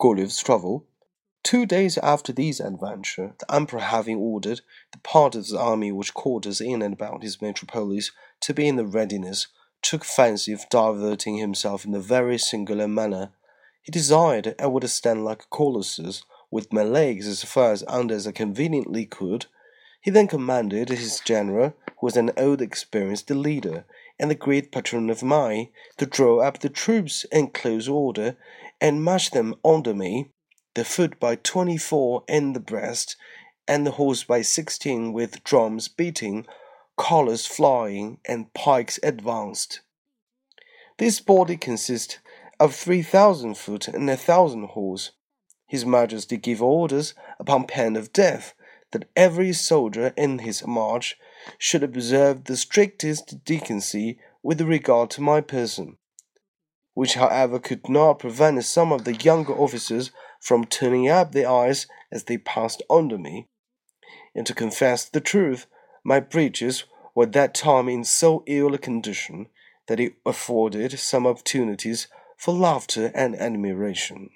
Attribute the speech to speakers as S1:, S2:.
S1: Gulliver's travel. Two days after these adventure, the Emperor having ordered the part of the army which quarters in and about his metropolis to be in the readiness, took fancy of diverting himself in a very singular manner. He desired I would stand like a colossus, with my legs as far as under as I conveniently could. He then commanded his general, who was an old experienced leader, and the great patron of mine, to draw up the troops in close order, and march them under me the foot by twenty four in the breast, and the horse by sixteen, with drums beating, colours flying, and pikes advanced. This body consists of three thousand foot and a thousand horse. His Majesty gave orders, upon pain of death, that every soldier in his march should observe the strictest decency with regard to my person, which, however, could not prevent some of the younger officers from turning up their eyes as they passed under me. And to confess the truth, my breeches were at that time in so ill a condition that it afforded some opportunities for laughter and admiration.